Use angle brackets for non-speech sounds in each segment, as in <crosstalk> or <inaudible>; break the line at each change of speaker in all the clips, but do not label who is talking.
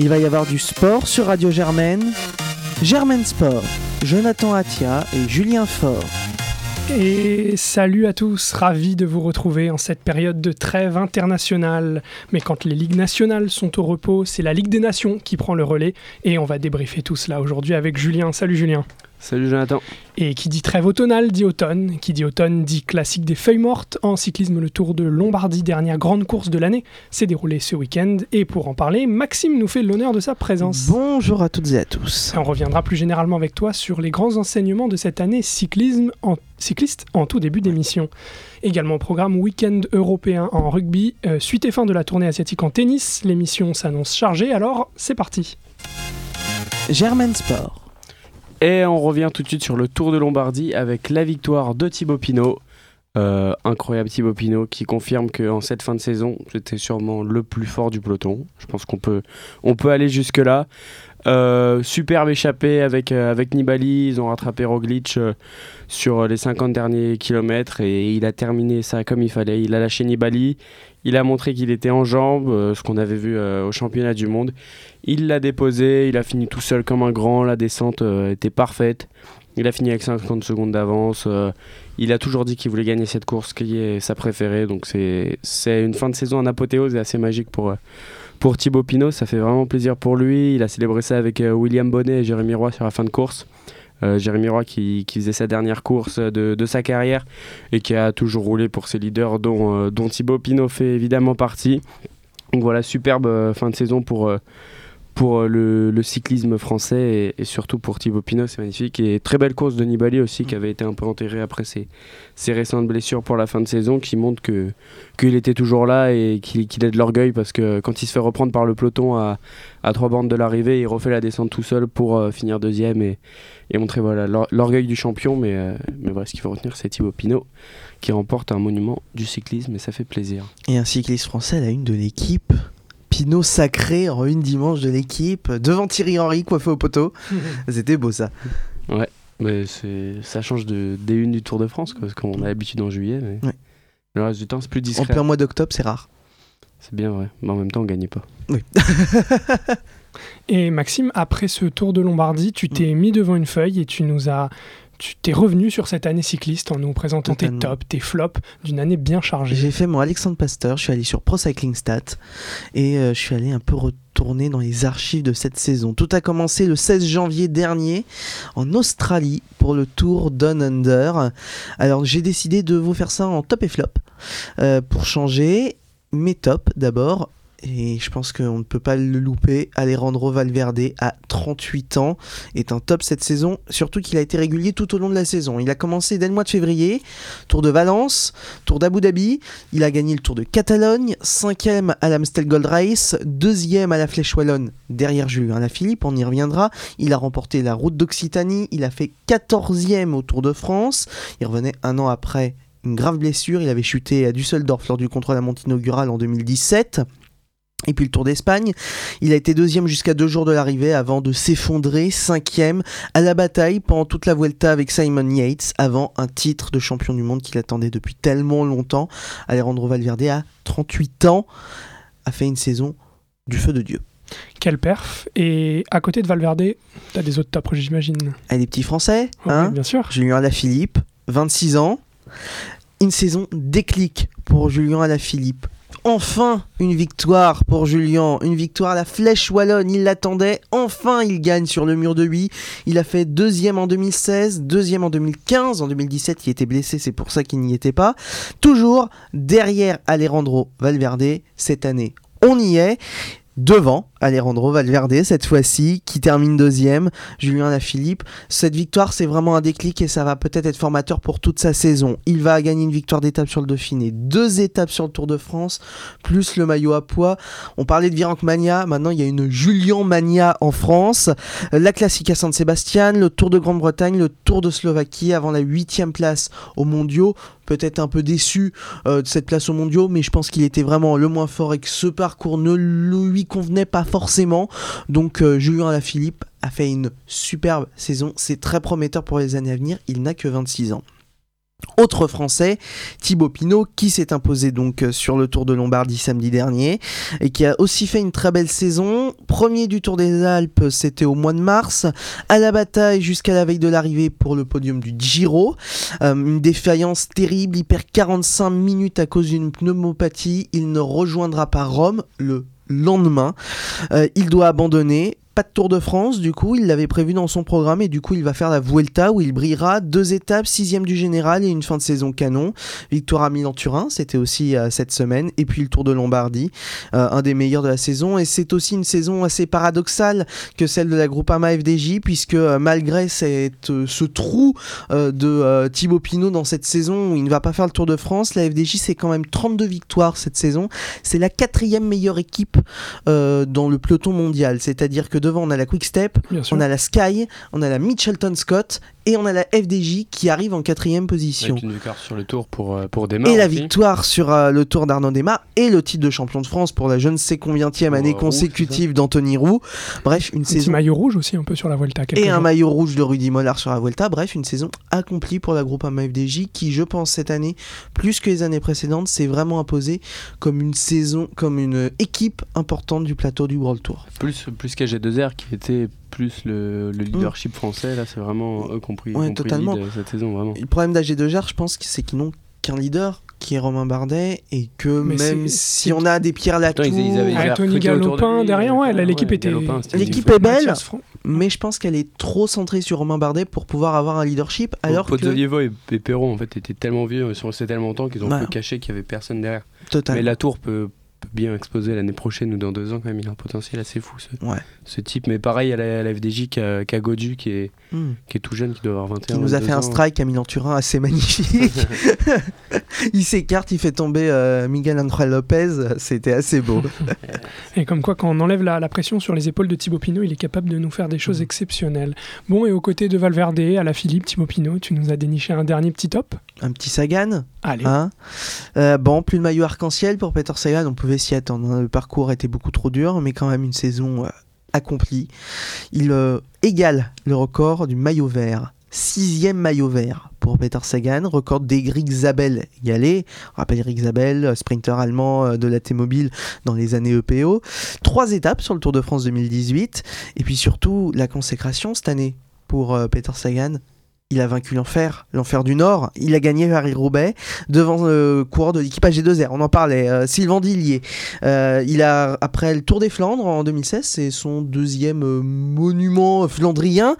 Il va y avoir du sport sur Radio Germaine. Germaine Sport, Jonathan Atia et Julien Faure.
Et salut à tous, ravi de vous retrouver en cette période de trêve internationale. Mais quand les ligues nationales sont au repos, c'est la Ligue des Nations qui prend le relais et on va débriefer tout cela aujourd'hui avec Julien. Salut Julien.
Salut Jonathan.
Et qui dit trêve automnale dit automne. Qui dit automne dit classique des feuilles mortes. En cyclisme, le Tour de Lombardie, dernière grande course de l'année, s'est déroulé ce week-end. Et pour en parler, Maxime nous fait l'honneur de sa présence.
Bonjour à toutes et à tous.
on reviendra plus généralement avec toi sur les grands enseignements de cette année cyclisme en, cycliste en tout début d'émission. Également au programme Week-end européen en rugby. Euh, suite et fin de la tournée asiatique en tennis. L'émission s'annonce chargée, alors c'est parti.
Germaine Sport.
Et on revient tout de suite sur le Tour de Lombardie avec la victoire de Thibaut Pinot. Euh, incroyable Thibaut Pinot qui confirme qu'en cette fin de saison, c'était sûrement le plus fort du peloton. Je pense qu'on peut, on peut aller jusque-là. Euh, superbe échappée avec, euh, avec Nibali. Ils ont rattrapé Roglic sur les 50 derniers kilomètres et il a terminé ça comme il fallait. Il a lâché Nibali. Il a montré qu'il était en jambes, ce qu'on avait vu au championnat du monde. Il l'a déposé, il a fini tout seul comme un grand, la descente euh, était parfaite. Il a fini avec 50 secondes d'avance. Euh, il a toujours dit qu'il voulait gagner cette course, qui est sa préférée. Donc c'est une fin de saison en apothéose et assez magique pour, euh, pour Thibaut Pinot. Ça fait vraiment plaisir pour lui. Il a célébré ça avec William Bonnet et Jérémy Roy sur la fin de course. Jérémy Roy qui, faisait sa dernière course de, sa carrière et qui a toujours roulé pour ses leaders dont, dont Thibaut Pinot fait évidemment partie. Donc voilà, superbe fin de saison pour pour euh, le, cyclisme français et, surtout pour Thibaut Pinot, c'est magnifique. Et très belle course de Nibali aussi, qui avait été un peu enterré après ses, ses récentes blessures pour la fin de saison, qui montre que qu'il était toujours là et qu'il a de l'orgueil parce que quand il se fait reprendre par le peloton à, à trois bandes de l'arrivée, il refait la descente tout seul pour euh, finir deuxième et, et montrer voilà l'orgueil du champion. Mais, euh, mais voilà, ce qu'il faut retenir, c'est Thibaut Pinot qui remporte un monument du cyclisme et ça fait plaisir.
Et un cycliste français, la une de l'équipe Pinot sacré en une dimanche de l'équipe, devant Thierry Henry coiffé au poteau. <laughs> C'était beau ça.
Ouais, mais ça change de, des unes du Tour de France, parce qu'on a l'habitude en juillet. Mais Le reste du temps, c'est plus discret.
En plein mois d'octobre, c'est rare.
C'est bien vrai, mais en même temps, on gagnait pas.
Oui. <laughs>
et Maxime, après ce Tour de Lombardie, tu t'es mis devant une feuille et tu nous as tu t'es revenu sur cette année cycliste en nous présentant tes tops, tes flops d'une année bien chargée.
J'ai fait mon Alexandre Pasteur, je suis allé sur Pro Cycling Stat et euh, je suis allé un peu retourner dans les archives de cette saison. Tout a commencé le 16 janvier dernier en Australie pour le Tour Down Under. Alors j'ai décidé de vous faire ça en top et flop euh, pour changer mes tops d'abord et je pense qu'on ne peut pas le louper. Alejandro Valverde, à 38 ans, est un top cette saison, surtout qu'il a été régulier tout au long de la saison. Il a commencé dès le mois de février, Tour de Valence, Tour d'Abu Dhabi, il a gagné le Tour de Catalogne, 5ème à l'Amstel Gold Race, 2ème à la Flèche Wallonne, derrière Julien Lafilippe, on y reviendra. Il a remporté la Route d'Occitanie, il a fait 14ème au Tour de France, il revenait un an après une grave blessure, il avait chuté à Düsseldorf lors du contrôle à monte inaugural en 2017. Et puis le Tour d'Espagne, il a été deuxième jusqu'à deux jours de l'arrivée avant de s'effondrer, cinquième à la bataille pendant toute la Vuelta avec Simon Yates avant un titre de champion du monde qu'il attendait depuis tellement longtemps. Alejandro Valverde à 38 ans a fait une saison du feu de Dieu.
Quel perf Et à côté de Valverde, t'as des autres tops, j'imagine.
Ah, des petits Français, hein
Bien sûr.
Julien Alaphilippe, 26 ans. Une saison déclic pour Julien Alaphilippe enfin une victoire pour Julien, une victoire à la flèche wallonne, il l'attendait, enfin il gagne sur le mur de 8, il a fait deuxième en 2016, deuxième en 2015, en 2017 il était blessé, c'est pour ça qu'il n'y était pas, toujours derrière Alejandro Valverde cette année. On y est, devant Alejandro Valverde cette fois-ci, qui termine deuxième, Julien Lafilippe. Cette victoire, c'est vraiment un déclic et ça va peut-être être formateur pour toute sa saison. Il va gagner une victoire d'étape sur le Dauphiné, deux étapes sur le Tour de France, plus le maillot à poids. On parlait de Virenque Mania, maintenant il y a une Julien Mania en France. La Classique à San Sébastien, le Tour de Grande-Bretagne, le Tour de Slovaquie avant la huitième place aux mondiaux peut-être un peu déçu euh, de cette place aux mondiaux, mais je pense qu'il était vraiment le moins fort et que ce parcours ne lui convenait pas forcément. Donc euh, Julien Alaphilippe a fait une superbe saison. C'est très prometteur pour les années à venir. Il n'a que 26 ans. Autre français, Thibaut Pinot, qui s'est imposé donc euh, sur le Tour de Lombardie samedi dernier et qui a aussi fait une très belle saison. Premier du Tour des Alpes, c'était au mois de mars, à la bataille jusqu'à la veille de l'arrivée pour le podium du Giro. Euh, une défaillance terrible, il perd 45 minutes à cause d'une pneumopathie. Il ne rejoindra pas Rome le lendemain. Euh, il doit abandonner pas de Tour de France, du coup, il l'avait prévu dans son programme et du coup, il va faire la Vuelta où il brillera deux étapes, sixième du général et une fin de saison canon. Victoire à Milan-Turin, c'était aussi euh, cette semaine, et puis le Tour de Lombardie, euh, un des meilleurs de la saison. Et c'est aussi une saison assez paradoxale que celle de la Groupama FDJ, puisque euh, malgré cette, ce trou de Thibaut Pinot dans cette saison où il ne va pas faire le Tour de France, la FDJ c'est quand même 32 victoires cette saison. C'est la quatrième meilleure équipe dans le peloton mondial, c'est-à-dire que devant on a la Quick Step, on a la Sky, on a la Mitchelton Scott et on a la FDJ qui arrive en quatrième position.
Avec une victoire sur le tour pour, euh, pour
Et la victoire sur euh, le tour d'Arnaud Desmar et le titre de champion de France pour la je ne sais combienième année consécutive d'Anthony Roux. Bref, une
un
saison.
maillot rouge aussi un peu sur la Vuelta.
Et un maillot rouge de Rudy Mollard sur la Vuelta. Bref, une saison accomplie pour la groupe FDJ qui, je pense, cette année, plus que les années précédentes, s'est vraiment imposée comme une saison, comme une équipe importante du plateau du World Tour.
Plus, plus qu'AG2R qui était plus le, mm. leadership français. Là, c'est vraiment eux compris,
totalement.
Lead, cette saison. Vraiment.
Le problème d'AG2R, je pense, c'est qu'ils n'ont qu'un leader qui est Romain Bardet et que même si on a des Pierre Latour,
ah, Tony Galopin derrière, ouais, l'équipe était
l'équipe est belle, mais je pense qu'elle est trop centrée sur Romain Bardet pour pouvoir avoir un leadership. Alors que
et, et Perron en fait étaient tellement vieux, ils sont restés tellement longtemps qu'ils ont pu cacher qu'il y avait personne derrière.
Total.
Mais Latour peut bien exposer l'année prochaine ou dans deux ans quand même il a un potentiel assez fou ce,
ouais.
ce type. Mais pareil à la, la FDJ qu'à qu Godu qui est, hmm. qui est tout jeune qui doit avoir 21
qui nous a fait un strike à Milan-Turin assez magnifique. <laughs> Il s'écarte il fait tomber euh, Miguel André Lopez. C'était assez beau. <laughs>
Et comme quoi quand on enlève la, la, pression sur les épaules de Thibaut Pinot il est capable de nous faire des choses hmm. exceptionnelles. Bon et aux côtés de Valverde à la Philippe Thibaut Pinot tu nous as déniché un dernier petit top?
Un petit Sagan?
Allez.
Hein euh, bon plus de maillot arc-en-ciel pour Peter Sagan on peut s'y attendre. Hein. Le parcours était beaucoup trop dur, mais quand même une saison euh, accomplie. Il euh, égale le record du maillot vert. Sixième maillot vert pour Peter Sagan, record d'Eric Zabel égalé. On rappelle Eric Zabel, sprinter allemand de la T-Mobile dans les années EPO. Trois étapes sur le Tour de France 2018. Et puis surtout la consécration cette année pour Peter Sagan il a vaincu l'enfer, l'enfer du Nord. Il a gagné Paris-Roubaix devant le coureur de l'équipage G2R. On en parlait, euh, Sylvain Dillier. Euh, il a, après le Tour des Flandres en 2016, c'est son deuxième euh, monument flandrien.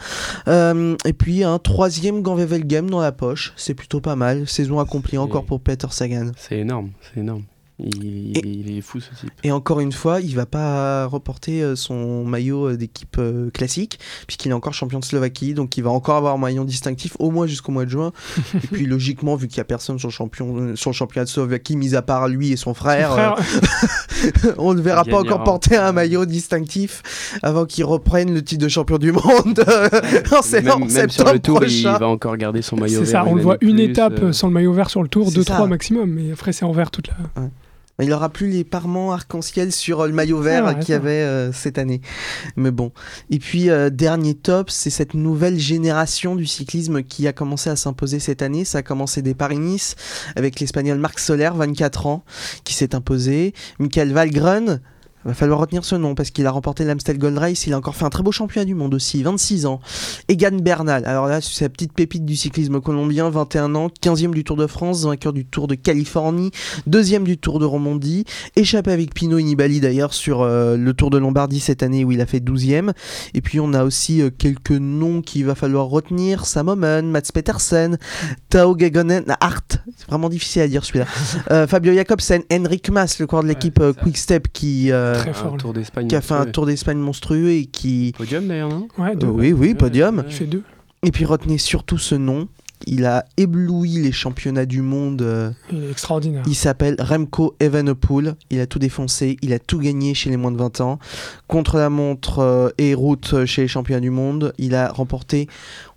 et puis un troisième Game dans la poche. C'est plutôt pas mal. Saison accomplie encore pour Peter Sagan.
C'est énorme, c'est énorme. Il, est fou ce type.
Et encore une fois, il va pas reporter euh, son maillot euh, d'équipe euh, classique, puisqu'il est encore champion de Slovaquie, donc il va encore avoir un maillot distinctif au moins jusqu'au mois de juin. <laughs> et puis logiquement, vu qu'il y a personne sur le, champion, sur le championnat de Slovaquie, mis à part lui et son frère, <laughs> on ne verra pas encore porter un maillot distinctif avant qu'il reprenne le titre de champion du monde <laughs>
même, même sur le tour, il va encore garder son maillot vert.
C'est ça, on le voit une étape sans le maillot vert sur le tour, deux, trois maximum, mais après c'est en vert toute la.
Il n'aura plus les parements arc-en-ciel sur euh, le maillot vert ah qu'il y avait euh, cette année. Mais bon. Et puis, euh, dernier top, c'est cette nouvelle génération du cyclisme qui a commencé à s'imposer cette année. Ça a commencé des Paris-Nice avec l'Espagnol Marc Soler, 24 ans, qui s'est imposé. Michael Valgren, Va falloir retenir ce nom parce qu'il a remporté l'Amstel Gold Race. Il a encore fait un très beau championnat du monde aussi, 26 ans. Egan Bernal, alors là, c'est la petite pépite du cyclisme colombien, 21 ans, 15e du Tour de France, vainqueur du Tour de Californie, deuxième du Tour de Romandie, échappé avec Pino Nibali d'ailleurs sur euh, le Tour de Lombardie cette année où il a fait 12e. Et puis on a aussi euh, quelques noms qu'il va falloir retenir Sam Omen, Mats Petersen, Tao Gegonen, Hart, c'est vraiment difficile à dire celui-là, euh, Fabio Jacobsen, Henrik Mas, le corps de l'équipe Quick Step qui
tour
qui a fait un tour d'Espagne monstrueux et qui.
Podium d'ailleurs, non
ouais,
Oui, oui, podium.
Il fait deux.
Et puis retenez surtout ce nom. Il a ébloui les championnats du monde. Euh,
il est extraordinaire.
Il s'appelle Remco Evenepoel. Il a tout défoncé. Il a tout gagné chez les moins de 20 ans. Contre la montre euh, et route chez les championnats du monde. Il a remporté,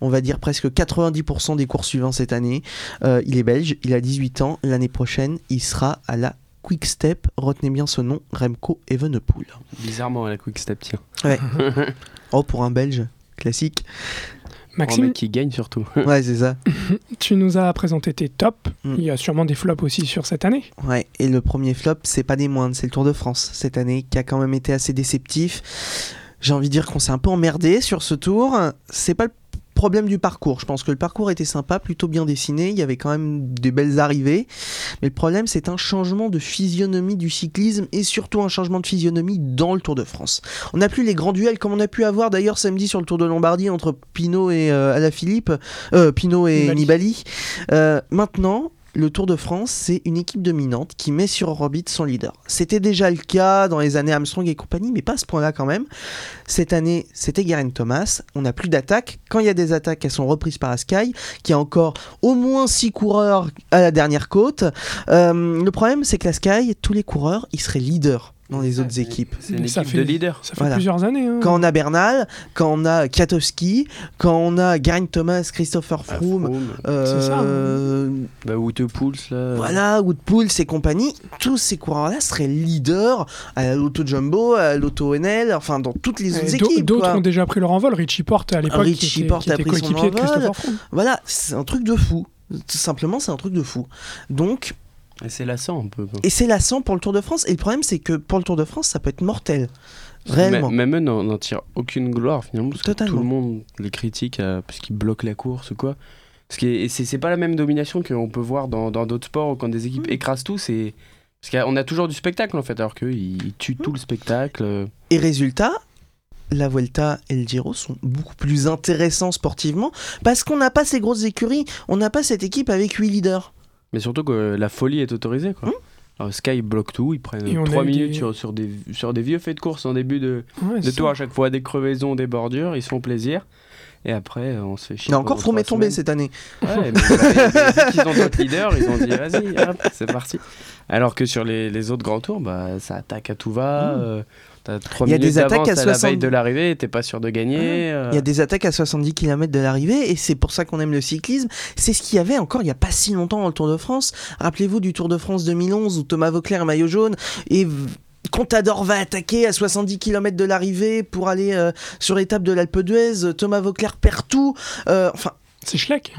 on va dire, presque 90% des courses suivants cette année. Euh, il est belge. Il a 18 ans. L'année prochaine, il sera à la Quick Step, retenez bien ce nom, Remco Evenepoel.
Bizarrement la Quick Step, tiens.
Ouais. <laughs> oh, pour un Belge, classique.
Maxime,
qui gagne surtout. <laughs>
ouais, c'est ça. <laughs>
tu nous as présenté tes tops.
Mm.
Il y a sûrement des flops aussi sur cette année.
Ouais, et le premier flop, c'est pas des moindres, c'est le Tour de France cette année qui a quand même été assez déceptif. J'ai envie de dire qu'on s'est un peu emmerdé sur ce tour. C'est pas le problème du parcours. Je pense que le parcours était sympa, plutôt bien dessiné. Il y avait quand même des belles arrivées. Mais le problème, c'est un changement de physionomie du cyclisme et surtout un changement de physionomie dans le Tour de France. On n'a plus les grands duels comme on a pu avoir d'ailleurs samedi sur le Tour de Lombardie entre Pinot et euh, Alaphilippe, euh, Pinot et
Nibali.
Nibali. Euh, maintenant, le Tour de France, c'est une équipe dominante qui met sur orbite son leader. C'était déjà le cas dans les années Armstrong et compagnie, mais pas à ce point-là quand même. Cette année, c'était Geraint Thomas. On n'a plus d'attaques. Quand il y a des attaques, elles sont reprises par Sky, qui a encore au moins 6 coureurs à la dernière côte. Euh, le problème, c'est que la Sky, tous les coureurs, ils seraient leaders dans les autres équipes.
C'est une
Ça
équipe
fait-
de leaders.
Ça fait
Voilà.
plusieurs années. hein.
Quand on a Bernal, quand on a Kwiatkowski, quand on a Geraint Thomas, Christopher
Ah,
Froome,
Froome.
C'est ça, hein.
euh,
Bah, Woutepouls, là.
Voilà, Woodpool et compagnie, tous ces coureurs-là seraient leaders à l'Auto Jumbo, à l'Auto NL, enfin dans toutes les autres équipes.
D'autres ont déjà pris leur envol. Richie Porte à l'époque,
Richie
qui était,
Porte
qui
a pris son envol. Voilà, c'est un truc de fou. Tout simplement, c'est un truc de fou. Donc,
Et c'est lassant un peu.
et c'est lassant pour le Tour de France. Et le problème, c'est que pour le Tour de France, ça peut être mortel. Réellement.
Même eux n'en tirent aucune gloire finalement. Parce que tout le monde les critique euh, parce qu'ils bloquent la course ou quoi. Ce qui est- et c'est pas la même domination qu'on peut voir dans d'autres sports quand des équipes
Mm.
écrasent tout. C'est parce qu'on a toujours du spectacle en fait, alors qu'eux ils tuent
Mm.
tout le spectacle.
Et résultat, la Vuelta et le Giro sont beaucoup plus intéressants sportivement parce qu'on n'a pas ces grosses écuries. On n'a pas cette équipe avec 8 leaders.
Mais surtout que la folie est autorisée quoi.
Mm.
Alors, Sky bloque tout, ils prennent
Et on a
3
eu
minutes
des-
sur, sur, des, sur des vieux faits de course en début de,
Ouais,
de tour à chaque fois, des crevaisons, des bordures, ils se font plaisir. Et après, euh, on se fait chier.
Mais encore,
pendant
Froome est
trois
tombé cette année.
Ouais, mais, <laughs> mais vu qu'ils ont d'autres leaders, ils ont dit vas-y, hop, c'est parti. Alors que sur les, les autres grands tours, bah, ça attaque à tout va.
Mm.
euh, T'as 3
Il y a
minutes
des attaques à
à, la
60.
veille de l'arrivée, t'es pas sûr de gagner. euh.
Il y a des attaques à 70 km de l'arrivée et c'est pour ça qu'on aime le cyclisme. C'est ce qu'il y avait encore il n'y a pas si longtemps dans le Tour de France. Rappelez-vous du Tour de France 2011 où Thomas Vauclair, maillot jaune, et v- Contador va attaquer à 70 km de l'arrivée pour aller euh, sur l'étape de l'Alpe d'Huez. Thomas Vauclair perd tout. Euh, enfin,
C'est Schleck.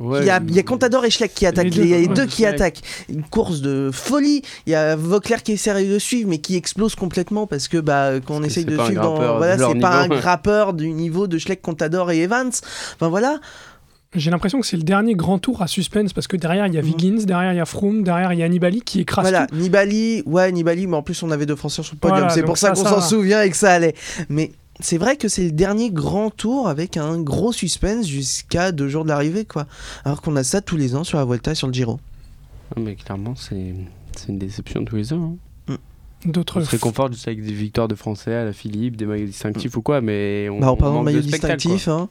Ouais,
il y a, il y a Contador et Schleck qui attaquent.
deux,
Il y a les
ouais,
deux qui
Schleck.
attaquent. Une course de folie. Il y a Vauclair qui essaie de suivre mais qui explose complètement parce que bah, quand on essaye de suivre, dans, voilà, c'est pas un grappeur du niveau de Schleck, Contador et Evans. Enfin voilà.
J'ai l'impression que c'est le dernier grand tour à suspense parce que derrière il y a
Mhm.
Wiggins, derrière il y a Froome, derrière il y a Nibali qui écrase
Voilà,
tout.
Nibali, ouais, Nibali, mais en plus on avait deux Français sur le podium,
Voilà,
c'est pour ça
ça,
qu'on s'en souvient et que ça allait. Mais c'est vrai que c'est le dernier grand tour avec un gros suspense jusqu'à deux jours de l'arrivée, quoi. Alors qu'on a ça tous les ans sur la Vuelta et sur le Giro.
Ah, Mais clairement, c'est c'est une déception tous les ans. hein.
D'autres
On se réconforte juste avec des victoires de Français à la Philippe, des maillots distinctifs ou quoi, mais on,
bah, en
on
parlant de
manque
maillot
spectacle,
distinctif, hein,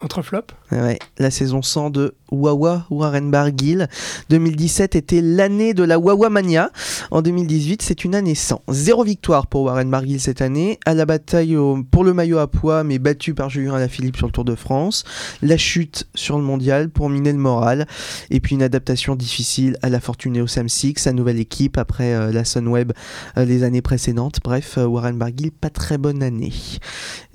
autres flops.
ouais, la saison 100 de Wawa Warren Barguil. 2017 était l'année de la Wawa Mania. En 2018, c'est une année sans. Zéro victoire pour Warren Barguil cette année. À la bataille au- pour le maillot à poids, mais battu par Julien Alaphilippe sur le Tour de France. La chute sur le mondial pour miner le moral. Et puis une adaptation difficile à la Fortunéo Sam Six, sa nouvelle équipe après euh, la Sunweb euh, les années précédentes. Bref, euh, Warren Barguil, pas très bonne année.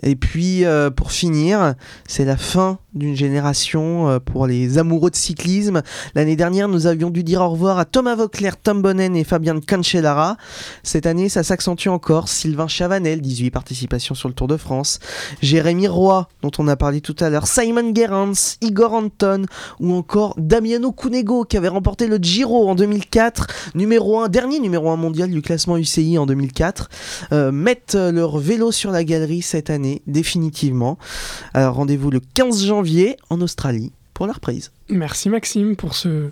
Et puis euh, pour finir, c'est la fin d'une génération pour les amoureux de cyclisme. L'année dernière, nous avions dû dire au revoir à Thomas Vauclair, Tom Bonnen et Fabien Cancellara. Cette année, ça s'accentue encore. Sylvain Chavanel, 18 participations sur le Tour de France. Jérémy Roy, dont on a parlé tout à l'heure. Simon Gerrans, Igor Anton ou encore Damiano Cunego qui avait remporté le Giro en 2004, numéro 1, dernier numéro 1 mondial du classement UCI en 2004, euh, mettent leur vélo sur la galerie cette année, définitivement. Rendez-vous le 15 janvier en Australie pour la reprise.
Merci Maxime pour ce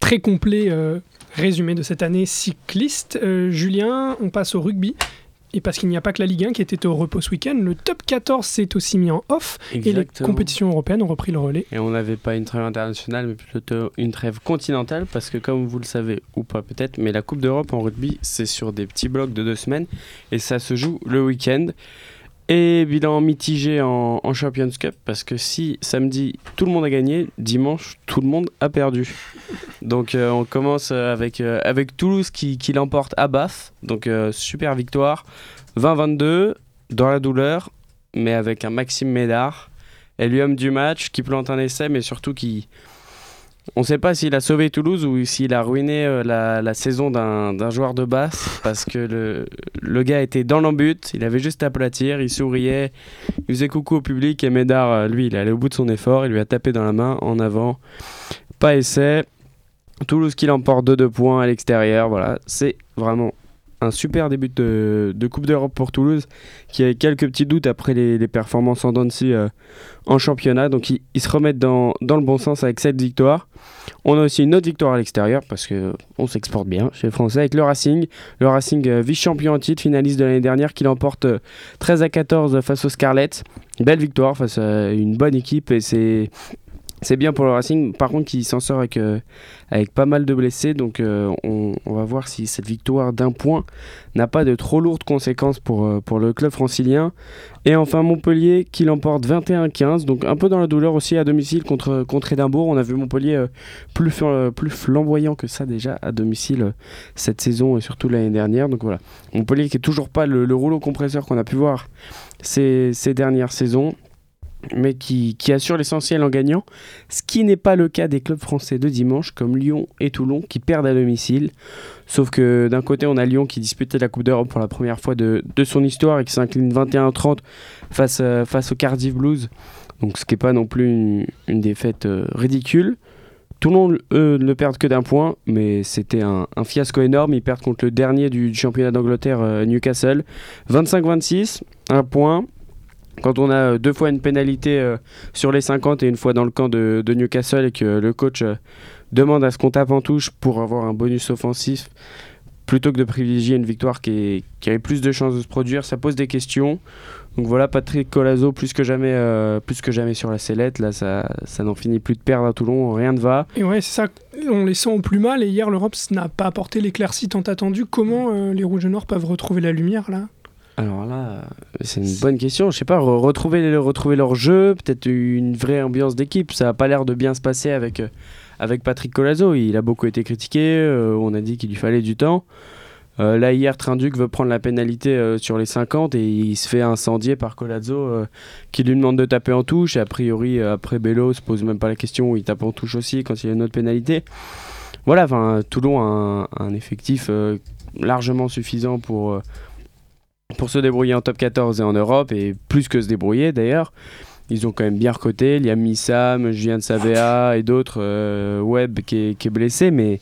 très complet euh, résumé de cette année cycliste. Euh, Julien, on passe au rugby. Et parce qu'il n'y a pas que la Ligue 1 qui était au repos ce week-end, le top 14 s'est aussi mis en off et les compétitions européennes ont repris le relais.
Et on n'avait pas une trêve internationale, mais plutôt une trêve continentale, parce que comme vous le savez, ou pas peut-être, mais la Coupe d'Europe en rugby, c'est sur des petits blocs de deux semaines, et ça se joue le week-end. Et bilan mitigé en, Champions Cup, parce que si samedi tout le monde a gagné, dimanche tout le monde a perdu. Donc euh, on commence avec, euh, Toulouse qui, l'emporte à Bath, donc euh, super victoire, 20-22, dans la douleur, mais avec un Maxime Médard l'homme du match, qui plante un essai, mais surtout qui. On ne sait pas s'il a sauvé Toulouse ou s'il a ruiné euh, la, saison d'un joueur de basse, parce que le, gars était dans l'embut, il avait juste à aplatir, il souriait, il faisait coucou au public, et Médard, euh, lui, il est allé au bout de son effort, il lui a tapé dans la main, en avant, pas essai. Toulouse qui l'emporte de 2 points à l'extérieur, voilà, c'est vraiment un super début de, Coupe d'Europe pour Toulouse, qui a quelques petits doutes après les, performances en Dancy euh, en championnat. Donc ils, se remettent dans, le bon sens avec cette victoire. On a aussi une autre victoire à l'extérieur parce qu'on s'exporte bien chez les Français avec le Racing. Le Racing euh, vice-champion en titre, finaliste de l'année dernière, qui l'emporte 13 euh, à 14 face aux Scarlets. Belle victoire face à une bonne équipe et c'est c'est bien pour le Racing. Par contre, il s'en sort avec, euh, avec pas mal de blessés. Donc, euh, on, va voir si cette victoire d'un point n'a pas de trop lourdes conséquences pour, euh, le club francilien. Et enfin, Montpellier qui l'emporte 21-15. Donc, un peu dans la douleur aussi à domicile contre, contre Édimbourg. On a vu Montpellier plus, flamboyant que ça déjà à domicile cette saison et surtout l'année dernière. Donc, voilà. Montpellier qui est toujours pas le, rouleau compresseur qu'on a pu voir ces dernières saisons mais qui, assure l'essentiel en gagnant, ce qui n'est pas le cas des clubs français de dimanche comme Lyon et Toulon qui perdent à domicile. Sauf que d'un côté on a Lyon qui disputait la Coupe d'Europe pour la première fois de, son histoire et qui s'incline 21-30 face, euh, face au Cardiff Blues, donc ce qui n'est pas non plus une, défaite euh, ridicule. Toulon, eux, ne perdent que d'un point, mais c'était un, fiasco énorme. Ils perdent contre le dernier du, championnat d'Angleterre, euh, Newcastle. 25-26, un point. Quand on a euh, deux fois une pénalité euh, sur les 50 et une fois dans le camp de, Newcastle et que le coach euh, demande à ce qu'on tape en touche pour avoir un bonus offensif, plutôt que de privilégier une victoire qui, avait plus de chances de se produire, ça pose des questions. Donc voilà, Patrick Colazo plus que jamais, plus que jamais sur la sellette. Là, ça, ça n'en finit plus de perdre à Toulon, rien ne va.
Et ouais, c'est ça. On les sent au plus mal. Et hier, l'Europe n'a pas apporté l'éclaircie tant attendue. Comment les Rouges et Noirs peuvent retrouver la lumière là?
Alors là, c'est une bonne question. Je sais pas, retrouver, retrouver leur jeu, peut-être une vraie ambiance d'équipe. Ça n'a pas l'air de bien se passer avec, euh, avec Patrick Colazo. Il a beaucoup été critiqué. Euh, on a dit qu'il lui fallait du temps. Euh, là, hier, Trinduc veut prendre la pénalité sur les 50 et il se fait incendier par Colazo qui lui demande de taper en touche. Et a priori, après Bello se pose même pas la question. Il tape en touche aussi quand il y a une autre pénalité. Voilà, Toulon a un effectif largement suffisant pour pour se débrouiller en top 14 et en Europe, et plus que se débrouiller d'ailleurs. Ils ont quand même bien recoté. Il y a Missam, Julien Savea et d'autres. Euh, Webb qui est, blessé, mais,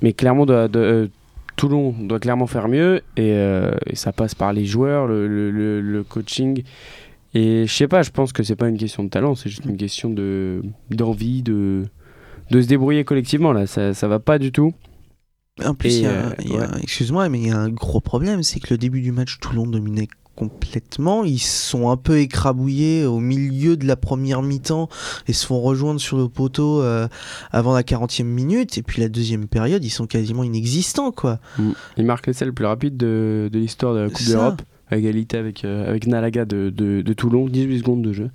mais clairement, de, euh, Toulon doit clairement faire mieux. Euh, et, ça passe par les joueurs, le, coaching. Et je sais pas, je pense que c'est pas une question de talent, c'est juste une question d'envie, de, de se débrouiller collectivement. Là, ça, ça va pas du tout.
En plus, euh, excuse-moi, mais il y a un gros problème, c'est que le début du match, Toulon dominait complètement. Ils sont un peu écrabouillés au milieu de la première mi-temps et se font rejoindre sur le poteau euh, avant la 40e minute. Et puis la deuxième période, ils sont quasiment inexistants. quoi.
Mm. Ils marquent l'essai le plus rapide de, l'histoire de la Coupe d'Europe, à égalité avec, euh, avec Nalaga de, de Toulon, 18 secondes de jeu.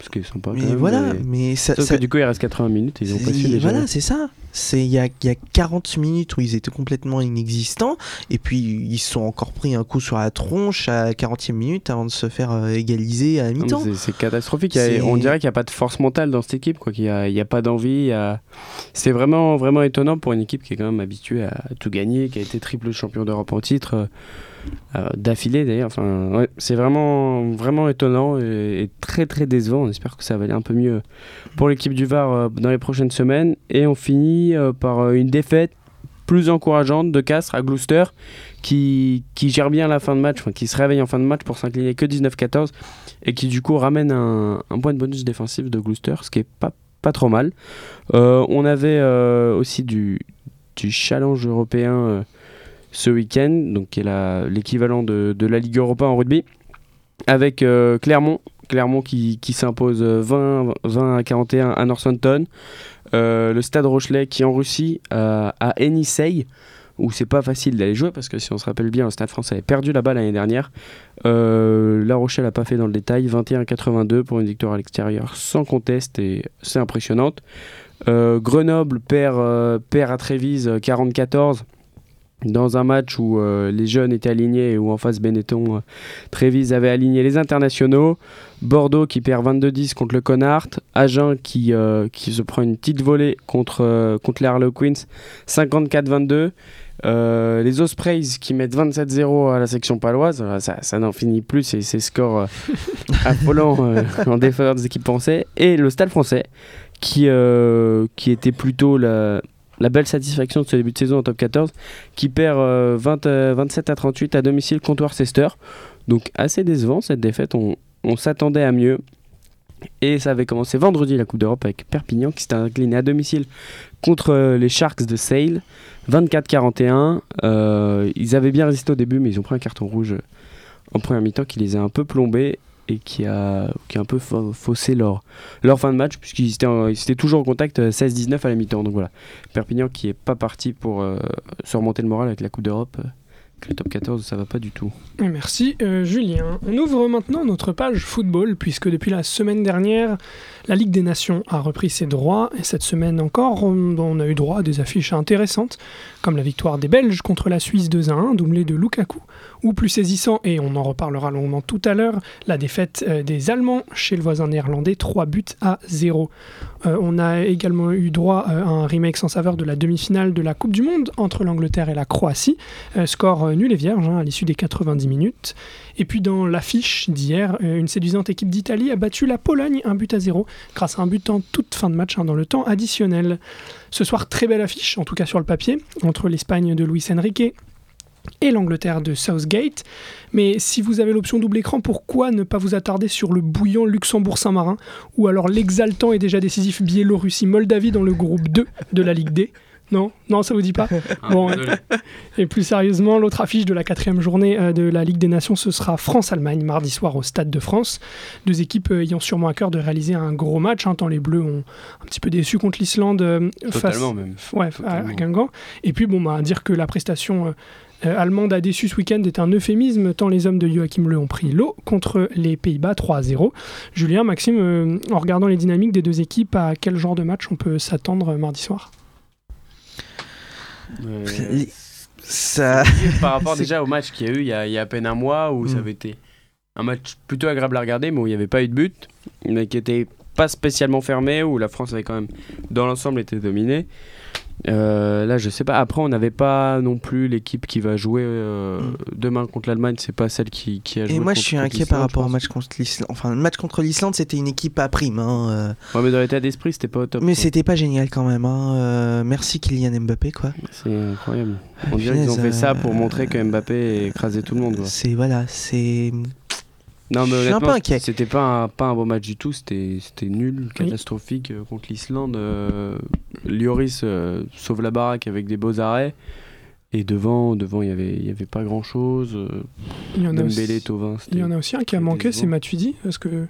Parce qu'ils sont pas.
Mais voilà, mais ça,
Sauf Que du coup, il reste 80 minutes, ils ont pas su.
Voilà, c'est ça. Il y a, y a 40 minutes où ils étaient complètement inexistants, et puis ils se sont encore pris un coup sur la tronche à 40e minute avant de se faire euh, égaliser à mi-temps.
C'est catastrophique. on dirait qu'il n'y a pas de force mentale dans cette équipe, quoi. Qu'il n'y a, a, pas d'envie. A... C'est vraiment, vraiment étonnant pour une équipe qui est quand même habituée à tout gagner, qui a été triple champion d'Europe en titre. Euh, d'affilée d'ailleurs. Enfin, c'est vraiment, vraiment étonnant et, très très décevant. On espère que ça va aller un peu mieux pour l'équipe du Var euh, dans les prochaines semaines. Et on finit euh, par une défaite plus encourageante de Castres à Gloucester qui, qui gère bien la fin de match, qui se réveille en fin de match pour s'incliner que 19-14 et qui du coup ramène un, point de bonus défensif de Gloucester, ce qui est pas, pas trop mal. on avait aussi du, du challenge européen ce week-end, donc qui est l'équivalent de, la Ligue Europa en rugby, avec euh, Clermont, Clermont qui, s'impose 20, 20 à 41 à Northampton, euh, le Stade Rochelet qui en Russie à Enisei, où c'est pas facile d'aller jouer parce que si on se rappelle bien, le Stade français avait perdu la balle l'année dernière. Euh, la Rochelle n'a pas fait dans le détail, 21-82 pour une victoire à l'extérieur sans conteste et c'est impressionnante. Grenoble perd, perd à Trévise 44 dans un match où euh, les jeunes étaient alignés et où en face Benetton, euh, Trévise avait aligné les internationaux. Bordeaux qui perd 22-10 contre le Connard. Agen qui, euh, qui se prend une petite volée contre, contre les Harlequins, 54-22. les Ospreys qui mettent 27-0 à la section paloise, ça, ça n'en finit plus, c'est ces scores <laughs> affolants en défaveur des équipes françaises. Et le Stade français qui, qui était plutôt la, la belle satisfaction de ce début de saison en top 14, qui perd 20, euh, 27 euh, à 38 à domicile contre Worcester. Donc assez décevant cette défaite, on, s'attendait à mieux. Et ça avait commencé vendredi la Coupe d'Europe avec Perpignan qui s'est incliné à domicile contre euh, les Sharks de Sale, 24-41. ils avaient bien résisté au début, mais ils ont pris un carton rouge en première mi-temps qui les a un peu plombés et qui a, un peu faussé leur, fin de match, puisqu'ils étaient, toujours en contact 16-19 euh, à la mi-temps. Donc voilà, Perpignan qui est pas parti pour euh, se remonter le moral avec la Coupe d'Europe. Euh, le top 14, ça va pas du tout.
Merci Julien. On ouvre maintenant notre page football, puisque depuis la semaine dernière, la Ligue des Nations a repris ses droits, et cette semaine encore, on, a eu droit à des affiches intéressantes, comme la victoire des Belges contre la Suisse 2 1, doublée de Lukaku, ou plus saisissant, et on en reparlera longuement tout à l'heure, la défaite euh, des Allemands chez le voisin néerlandais, 3 buts à 0. Euh, on a également eu droit euh, à un remake sans saveur de la demi-finale de la Coupe du Monde entre l'Angleterre et la Croatie, score nul et vierge hein, à l'issue des 90 minutes. Et puis dans l'affiche d'hier, une séduisante équipe d'Italie a battu la Pologne un but à 0 grâce à un but en toute fin de match hein, dans le temps additionnel. Ce soir, très belle affiche, en tout cas sur le papier, entre l'Espagne de Luis Enrique et l'Angleterre de Southgate. Mais si vous avez l'option double écran, pourquoi ne pas vous attarder sur le bouillant Luxembourg-Saint-Marin ou alors l'exaltant et déjà décisif Biélorussie-Moldavie dans le groupe 2 de la Ligue D? Non, non, ça vous dit pas. <laughs>
Ah, bon,
et plus sérieusement, l'autre affiche de la quatrième journée euh, de la Ligue des Nations, ce sera France-Allemagne mardi soir au Stade de France. Deux équipes euh, ayant sûrement à cœur de réaliser un gros match. Hein, tant les Bleus ont un petit peu déçu contre l'Islande
euh, face
même. Ouais, à Guingamp. Et puis bon, bah, dire que la prestation euh, allemande a déçu ce week-end est un euphémisme, tant les hommes de Joachim Le ont pris l'eau contre les Pays-Bas 3 0. Julien, Maxime, euh, en regardant les dynamiques des deux équipes, à quel genre de match on peut s'attendre mardi soir?
Ça... Par rapport <laughs> déjà au match qu'il y a eu il y a, il y a à peine un mois où ça mm. avait été un match plutôt agréable à regarder, mais où il n'y avait pas eu de but, mais qui était pas spécialement fermé, où la France avait quand même, dans l'ensemble, été dominée. Euh, là, je sais pas. Après, on n'avait pas non plus l'équipe qui va jouer euh, mm. demain contre l'Allemagne. C'est pas celle qui, qui a joué.
Et moi,
je
suis inquiet par rapport au match contre l'Islande. Enfin, le match contre l'Islande, c'était une équipe à prime. Hein,
euh. Ouais, mais dans l'état d'esprit, c'était pas au top.
Mais c'était pas génial quand même. Hein. merci Kylian Mbappé, quoi.
C'est incroyable. On dirait qu'ils ont fait ça pour montrer que Mbappé écrasait tout le monde.
C'est voilà, c'est
non, mais c'était pas un, pas un beau match du tout, c'était nul, catastrophique euh, contre l'Islande. Euh, Lioris euh, sauve la baraque avec des beaux arrêts. Et devant, devant, il n'y avait, y avait pas grand chose.
Il y en a aussi, Tovin, il y en a aussi un qui a manqué, c'est Matuidi, parce que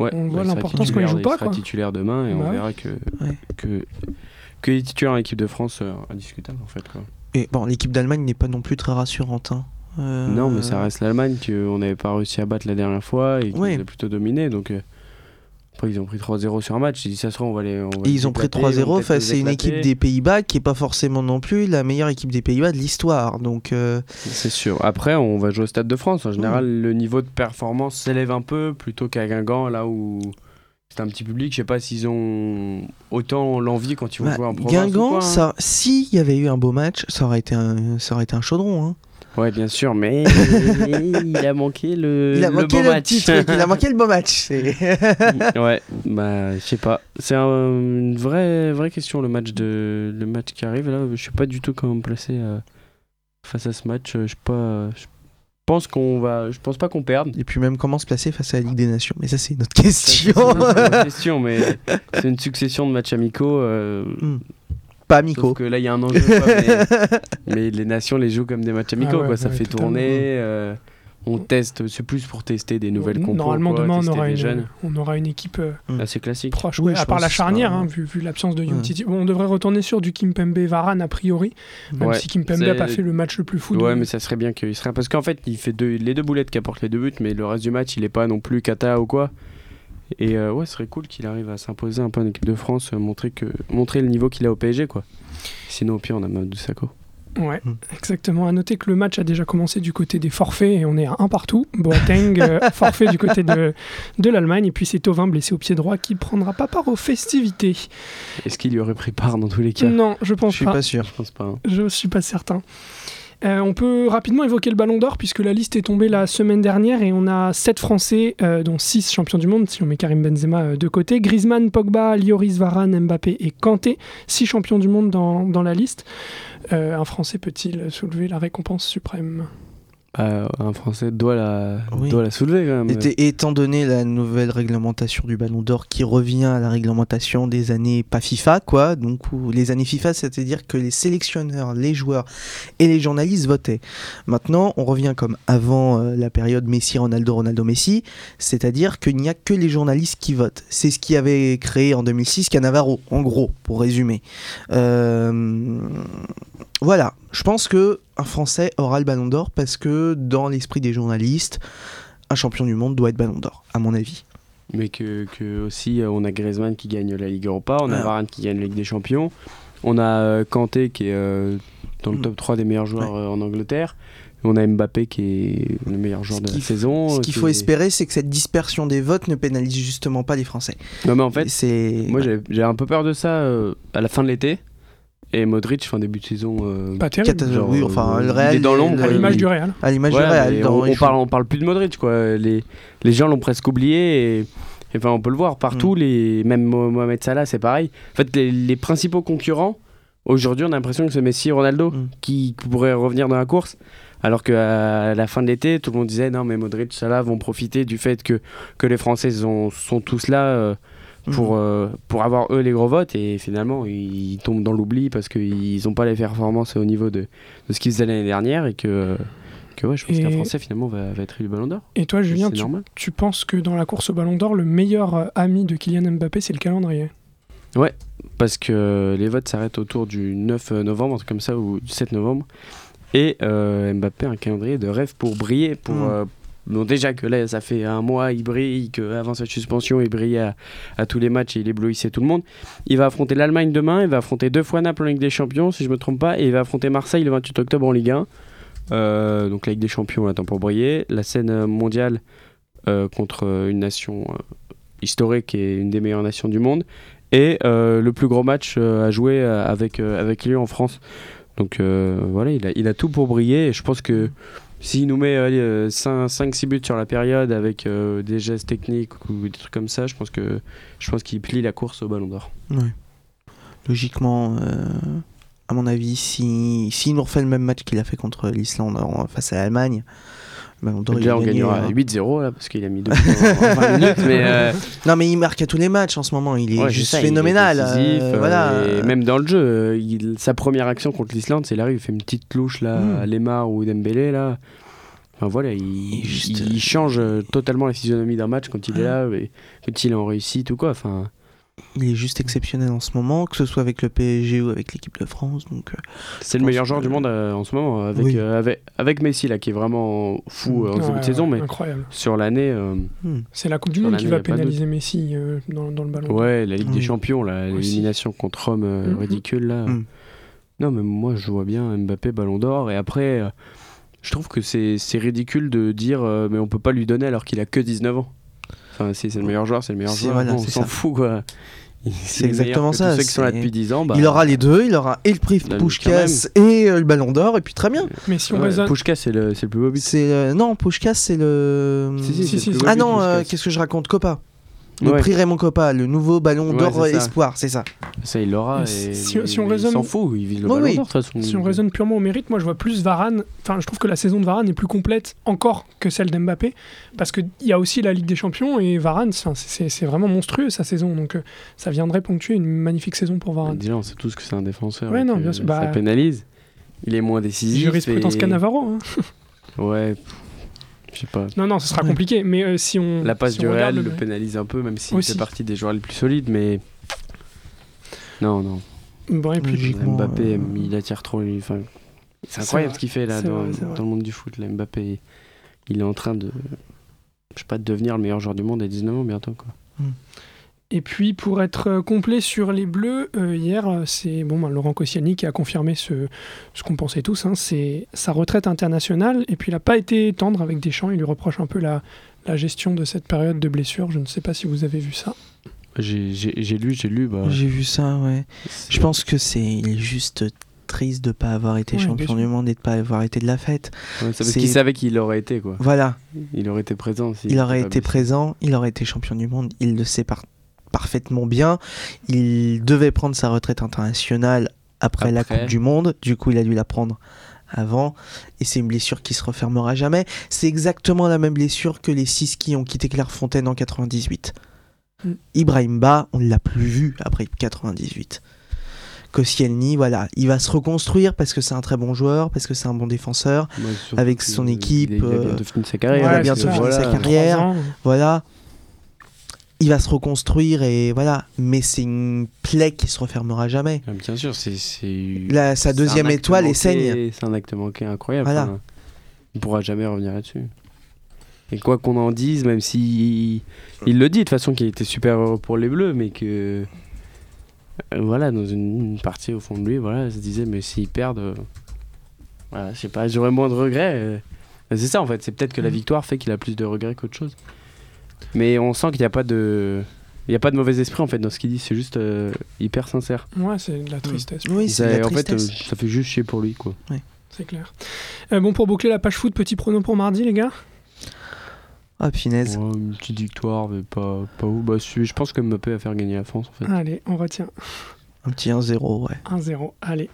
ouais,
on voit l'importance quand il joue pas.
Il sera titulaire demain et on bah verra que, que, que les titulaires en équipe de France indiscutable en fait. Quoi.
Et bon, l'équipe d'Allemagne n'est pas non plus très rassurante. Hein.
Euh, non, mais ça reste l'Allemagne qu'on n'avait pas réussi à battre la dernière fois et qui a plutôt dominé. Donc, euh, après, ils ont pris 3-0 sur un match. ça se on va les.
ils ont pris 3-0 face à une équipe des Pays-Bas qui n'est pas forcément non plus la meilleure équipe des Pays-Bas de l'histoire. Donc. Euh,
C'est sûr. Après, on va jouer au Stade de France. En général, le niveau de performance s'élève un peu plutôt qu'à Guingamp, là où c'est un petit public. Je sais pas s'ils ont autant l'envie quand ils vont bah, jouer en province.
Guingamp, hein. ça, s'il y avait eu un beau match, ça aurait été un, ça aurait été un chaudron. Hein.
Ouais, bien sûr, mais <laughs> il a manqué le,
il a manqué
le beau match.
il a manqué le beau match. <laughs>
ouais, bah, je sais pas. C'est une vraie, vraie question, le match, de, le match qui arrive. Là, je sais pas du tout comment me placer euh, face à ce match. Je sais pas. Je pense qu'on va. Je pense pas qu'on perde.
Et puis même comment se placer face à la Ligue des Nations. Mais ça, c'est une autre question.
C'est une autre <laughs> question, mais c'est une succession de matchs amicaux. Euh, hmm
amicaux.
que là, il y a un enjeu. <laughs> mais, les nations les jouent comme des matchs amicaux. Ah quoi. Ça fait tourner. Euh, on teste, c'est plus pour tester des nouvelles compos.
Normalement, demain, on aura, une, on aura une équipe euh,
mm. assez classique.
Proche, à part la charnière, hein, vu, l'absence de Youtiti. on devrait retourner sur du Kimpembe Varane a priori, même si Kimpembe n'a pas fait le match le plus fou.
Ouais, mais ça serait bien qu'il serait. Parce qu'en fait, il fait les deux boulettes qui apportent les deux buts, mais le reste du match, il est pas non plus kata ou quoi. Et euh, ouais, ce serait cool qu'il arrive à s'imposer un peu en équipe de France, montrer, que, montrer le niveau qu'il a au PSG, quoi. Sinon, au pire, on a Mamadou Sakho.
Ouais,
Mm.
exactement. À noter que le match a déjà commencé du côté des forfaits et on est à un partout. Boateng, euh, <laughs> forfait du côté de, de l'Allemagne. Et puis c'est Tovin blessé au pied droit qui prendra pas part aux festivités.
Est-ce qu'il y aurait pris part dans tous les cas?
Non, je
Je
pense
suis
pas.
pas sûr.
Je pense pas. hein.
Je suis pas certain. Euh, on peut rapidement évoquer le Ballon d'Or puisque la liste est tombée la semaine dernière et on a 7 Français, euh, dont 6 champions du monde, si on met Karim Benzema euh, de côté. Griezmann, Pogba, Lloris, Varane, Mbappé et Kanté, 6 champions du monde dans, la liste. Un Français peut-il soulever la récompense suprême?
Euh, un Français doit la,
Oui.
doit la soulever quand même.
Et- étant donné la nouvelle réglementation du Ballon d'Or qui revient à la réglementation des années pas FIFA, quoi, donc où les années FIFA, c'est-à-dire que les sélectionneurs, les joueurs et les journalistes votaient. Maintenant, on revient comme avant euh, la période Messi, Ronaldo, Ronaldo, Messi, c'est-à-dire qu'il n'y a que les journalistes qui votent. C'est ce qui avait créé en 2006 Cannavaro, en gros, pour résumer. Euh, voilà, je pense que un Français aura le Ballon d'Or parce que dans l'esprit des journalistes, un champion du monde doit être Ballon d'Or, à mon avis.
Mais que, que aussi, euh, on a Griezmann qui gagne la Ligue Europa, on a
Ouais.
Varane qui gagne la Ligue des Champions, on a euh, Kanté qui est euh, dans le
Mm.
top 3 des meilleurs joueurs euh, en Angleterre, et on a Mbappé qui est le meilleur joueur de la saison.
Ce qu'il
qui
faut espérer, c'est que cette dispersion des votes ne pénalise justement pas les Français.
Non mais en fait, moi j'ai j'ai un peu peur de ça euh, à la fin de l'été. Et Modric, fin début de saison. euh,
Pas terrible.
Cata-
genre,
oui, enfin,
euh,
le
il
Real,
est dans l'ombre,
À l'image
il-
du Real.
à l'image
Ouais,
du Real. dans-
on,
il
on parle, on parle plus de Modric, quoi. Les, les gens l'ont presque oublié et, enfin, on peut le voir
Mm.
partout. Les, même Mo- Mohamed Salah, c'est pareil. En fait, les, les principaux concurrents, aujourd'hui, on a l'impression que c'est Messi et Ronaldo
Mm.
qui pourraient revenir dans la course. Alors qu'à la fin de l'été, tout le monde disait non, mais Modric, Salah vont profiter du fait que, que les Français sont, sont tous là. euh, pour,
Mhm.
euh, pour avoir eux les gros votes et finalement ils tombent dans l'oubli parce qu'ils n'ont pas les performances au niveau de, de ce qu'ils faisaient l'année dernière et que, que ouais, je pense qu'un Français finalement va, va être élu Ballon d'Or.
Et toi, Julien, tu, tu penses que dans la course au Ballon d'Or, le meilleur euh, ami de Kylian Mbappé, c'est le calendrier?
Parce que les votes s'arrêtent autour du 9 novembre, un truc comme ça, ou du 7 novembre. Et euh, Mbappé a un calendrier de rêve pour briller. Pour,
Mm.
euh, bon, déjà que là, ça fait un mois, il brille, qu'avant sa suspension, il brillait à, tous les matchs et il éblouissait tout le monde. Il va affronter l'Allemagne demain, il va affronter deux fois Naples en Ligue des Champions, si je me trompe pas, et il va affronter Marseille le 28 octobre en Ligue 1. Euh, donc la Ligue des Champions, on attend pour briller. La scène mondiale euh, contre une nation euh, historique et une des meilleures nations du monde. Et le plus gros match à jouer avec, avec Lyon en France. Donc voilà, il a, il a tout pour briller. Et je pense que s'il nous met 5-6 buts sur la période avec euh, des gestes techniques ou des trucs comme ça, je pense que je pense qu'il plie la course au Ballon d'Or.
Logiquement, euh, à mon avis, si s'il nous refait le même match qu'il a fait contre l'Islande face à l'Allemagne, d'Or, il
Déjà, on
gagner,
gagnera
hein.
8-0 là, parce qu'il a mis deux <laughs> buts en en 20 minutes. Mais euh, <laughs>
Non, mais il marque à tous les matchs en ce moment. Il est
ouais,
juste
ça, est
phénoménal.
décisif,
euh,
euh,
voilà.
et même dans le jeu, euh, il- sa première action contre l'Islande, c'est arrive, il fait une petite touche là,
Mm.
à Lemar ou Dembélé là. Enfin voilà, il,
juste,
change totalement la physionomie d'un match quand il est là, et quand il est en réussite ou quoi. Enfin,
Il est juste exceptionnel en ce moment, que ce soit avec le PSG ou avec l'équipe de France. Donc, euh,
c'est le meilleur joueur
que-
du monde euh, en ce moment, avec,
Oui.
euh, avec, avec Messi là, qui est vraiment fou euh, en
Ouais,
début de saison, mais
Incroyable.
sur l'année, euh,
hmm.
C'est la Coupe du Monde qui va pénaliser Messi euh, dans, dans le Ballon d'Or.
ouais, la Ligue des. Champions, là,
Aussi.
l'élimination contre Rome euh,
Mhm.
ridicule là.
Mhm.
Non, mais moi je vois bien Mbappé Ballon d'Or et après, euh, je trouve que c'est c'est ridicule de dire euh, mais on peut pas lui donner alors qu'il a que 19 ans. Enfin, si c'est le meilleur joueur, c'est le meilleur joueur.
voilà,
on s'en fout quoi.
C'est exactement ça,
ceux qui sont là depuis 10 ans, bah,
il aura les deux, il aura et le prix Pushkas et euh, le Ballon d'Or, et puis très bien.
Mais si on
ouais,
raisonne.
Pushkas, c'est le, c'est le plus beau but.
C'est euh, non, Pushkas, c'est le.
Si, si,
Si,
c'est
si,
le plus
si.
beau
Ah non, euh, qu'est-ce que je raconte, Copa. Le
Ouais.
prix Raymond Copa, le nouveau Ballon
Ouais,
d'Or. Espoir, c'est ça.
Ça, il l'aura.
Si- si on raisonne-
s'en fout, il vise le ballon
oui.
d'or de toute façon.
Si on raisonne purement au mérite, moi je vois plus Varane. Enfin, je trouve que la saison de Varane est plus complète encore que celle d'Mbappé. Parce qu'il y a aussi la Ligue des Champions et Varane, enfin, c'est c'est vraiment monstrueux sa saison. Donc euh, ça viendrait ponctuer une magnifique saison pour Varane.
Déjà, on sait tous que c'est un défenseur.
Ouais, non, bien sûr.
Ça
Bah,
pénalise. Il est moins décisif.
Jurisprudence
et-
Cannavaro. hein.
Ouais, <laughs> pas.
Non, non, ce sera
Ouais.
compliqué. Mais euh, si on.
La passe
si
du Real le pénalise un peu, même s'il
Aussi.
fait partie des joueurs les plus solides, mais. Non, non.
Bon, et puis,
Logiquement,
Mbappé,
euh,
il attire trop. Enfin, c'est incroyable
vrai.
ce qu'il fait là dans,
vrai,
le monde du foot. Là. Mbappé, il est en train de. Je sais pas, de devenir le meilleur joueur du monde à 19 ans bientôt. Quoi.
Et puis pour être euh, complet sur les Bleus, euh, hier, euh, c'est bon, ben, Laurent Koscielny qui a confirmé ce, ce qu'on pensait tous, hein, c'est sa retraite internationale. Et puis il n'a pas été tendre avec Deschamps, il lui reproche un peu la, la gestion de cette période de blessure. Je ne sais pas si vous avez vu ça.
J'ai j'ai- j'ai lu, j'ai lu. Bah,
J'ai vu ça, ouais.
c'est-
Je pense que c'est il est juste triste de ne pas avoir été
Ouais,
champion du monde et de pas avoir été de la fête.
Ouais, qu'il savait qu'il aurait été quoi.
Voilà,
Il aurait été présent. s'il
il aurait été
blessé.
présent, il aurait été champion du monde, il le sait par- parfaitement bien. Il devait prendre sa retraite internationale après, la. Coupe du Monde, du coup il a dû la prendre avant, et c'est une blessure qui se refermera jamais. C'est exactement la même blessure que les six qui ont quitté Clairefontaine en 98.
Mm.
Ibrahim Ba, on ne l'a plus vu après 98. Koscielny, voilà, il va se reconstruire parce que c'est un très bon joueur, parce que c'est un bon défenseur.
Ouais,
avec son équipe,
Il a bientôt fini sa carrière.
il a
parce
bientôt
que
fini
voilà,
sa carrière. Voilà. Il va se reconstruire et voilà. Mais c'est une plaie qui se refermera jamais.
Ah, Bien sûr, c'est.
sa deuxième étoile,
manqué,
saigne.
C'est un acte manqué incroyable.
Voilà.
Enfin, il pourra jamais revenir là-dessus. Et quoi qu'on en dise, même si il le dit de toute façon qu'il était super heureux pour les Bleus, mais que euh, voilà, dans une, une partie au fond de lui, voilà, il se disait mais s'ils perdent, euh, voilà, je sais pas, j'aurais moins de regrets. euh. c'est ça en fait, c'est peut-être que la
Mhm.
victoire fait qu'il a plus de regrets qu'autre chose. Mais on sent qu'il n'y a pas de il y a pas de mauvais esprit en fait dans ce qu'il dit, c'est juste euh, hyper sincère.
Ouais, c'est de la tristesse.
Oui, c'est
Ça-
de la
en fait, euh, ça fait juste chier pour lui quoi.
C'est clair. Euh, bon, pour boucler la page foot, petit pronom pour mardi, les gars
Ah, punaise.
Ouais, une petite victoire, mais pas, pas où. Bah, je je pense que Mbappé va faire gagner la France en fait.
Allez, on retient.
Un petit 1-0, ouais.
1-0, allez.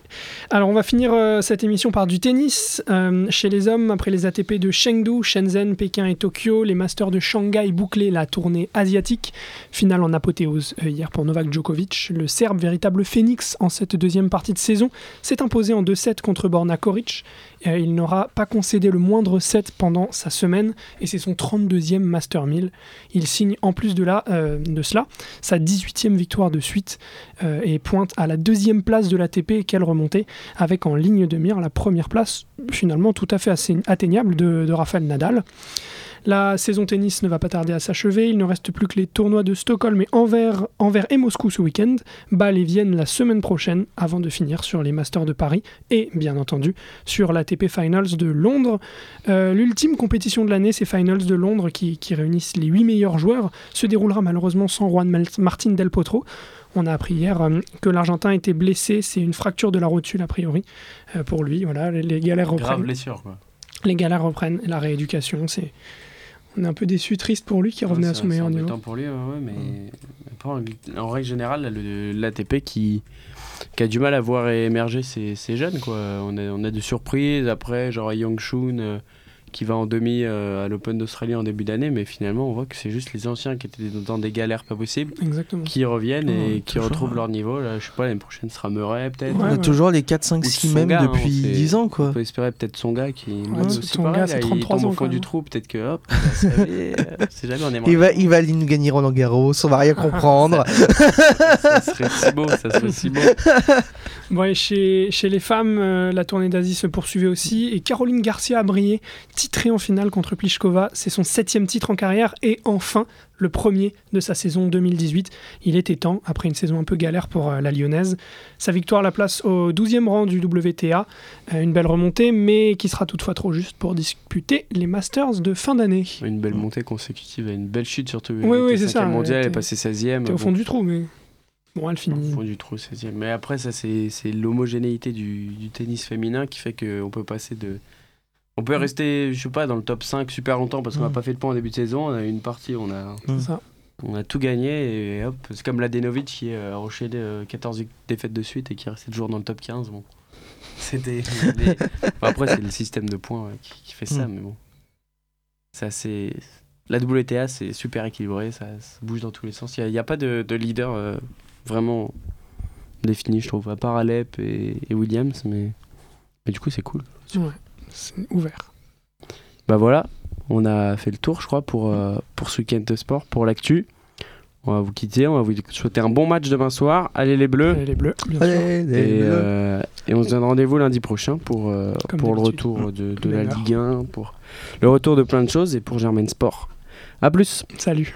Alors on va finir euh, cette émission par du tennis. Euh, chez les hommes, après les ATP de Chengdu, Shenzhen, Pékin et Tokyo, les Masters de Shanghai bouclaient la tournée asiatique. Finale en apothéose euh, hier pour Novak Djokovic. Le Serbe, véritable phénix en cette deuxième partie de saison, s'est imposé en 2-7 contre Borna Koric. Euh, il n'aura pas concédé le moindre set pendant sa semaine et c'est son 32e Master 1000. Il signe en plus de, euh, cela sa 18e victoire de suite euh, et pointe à la deuxième place de l'ATP. Quelle remontée avec en ligne de mire la première place finalement tout à fait atteignable de, de Rafael Nadal. La saison tennis ne va pas tarder à s'achever. Il ne reste plus que les tournois de Stockholm et Anvers, Anvers et Moscou ce week-end. Bâle et Vienne la semaine prochaine avant de finir sur les Masters de Paris et bien entendu sur l'ATP Finals de Londres. Euh, L'ultime compétition de l'année, ces Finals de Londres qui, qui réunissent les 8 meilleurs joueurs, se déroulera malheureusement sans Juan Martin Del Potro. On a appris hier euh, que l'Argentin était blessé, c'est une fracture de la rotule a priori euh, pour lui. Voilà, les, les galères reprennent.
blessure quoi.
Les galères reprennent, la rééducation, c'est. On est un peu déçu, triste pour lui qui revenait à son meilleur niveau.
pour lui, ouais, ouais, mais après, en, règle générale, le- l'ATP qui, qui a du mal à voir émerger ses, ses jeunes. Quoi. On, a, on a des surprises après, genre Young Shun euh, qui va en demi euh, à l'Open d'Australie en début d'année, mais finalement, on voit que c'est juste les anciens qui étaient dans des galères pas possibles
Exactement.
qui reviennent et
Ouais,
qui
toujours,
retrouvent
ouais.
leur niveau. Là, je sais pas, l'année prochaine sera Murray peut-être.
Ouais,
On a
ouais.
toujours les 4, 5,
Ou
6
Tsonga,
mêmes
hein,
depuis
on fait-
10 ans,
On
quoi.
peut espérer peut-être Songa qui lui
Ouais,
aussi
Tsonga,
pareil,
c'est
là, il
33
tombe
ans
au fond du
même.
trou, peut-être que hop, <laughs> il c'est jamais on aimerait.
Il va, il va aller nous gagner Roland Garros, on va rien <laughs> comprendre.
ça serait si beau, ça serait si beau.
Bon, et chez, chez les femmes, euh, la tournée d'Asie se poursuivait aussi et Caroline Garcia a brillé, titrée en finale contre Pliskova. C'est son septième titre en carrière et enfin le premier de sa saison 2018. Il était temps, après une saison un peu galère pour euh, la lyonnaise. Sa victoire la place au 12e rang du WTA, euh, une belle remontée, mais qui sera toutefois trop juste pour disputer les Masters de fin d'année.
Une belle montée consécutive, une belle chute surtout.
Oui, oui, c'est ça,
mondiale, elle est passée 16e.
T'es au
bon,
fond du trou, mais bon, elle
au
finit.
fond du trou, 16e. Mais après, ça, c'est c'est l'homogénéité du, du tennis féminin qui fait qu'on peut passer de. On peut rester, je sais pas, dans le top 5 super longtemps parce qu'on n'a
Mm.
pas fait le point en début de saison. On a eu une partie, on a,
ça.
on a tout gagné et hop. C'est comme Ladenovic qui euh, a enchaîné euh, 14 défaites de suite et qui est resté toujours dans le top 15. Bon. C'était. mais- <laughs> Enfin, après, c'est le système de points ouais, qui, qui fait ça,
Mm.
mais bon. C'est assez. La WTA, c'est super équilibré, ça, ça bouge dans tous les sens. Il n'y a, pas de, de leader euh, vraiment défini, je trouve, à part Alep et, et Williams, mais, mais du coup, c'est cool.
Ouais, c'est ouvert.
Bah voilà, on a fait le tour, je crois, pour, euh, pour ce week-end de sport, pour l'actu. On va vous quitter, on va vous souhaiter un bon match demain soir. Allez les Bleus
Allez, les bleus, bien sûr.
Allez, les
et,
bleus.
euh, et on se donne rendez-vous lundi prochain pour, euh, pour le retour de, de la. Ligue 1, pour le retour de plein de choses et pour Germaine Sport. A plus
Salut.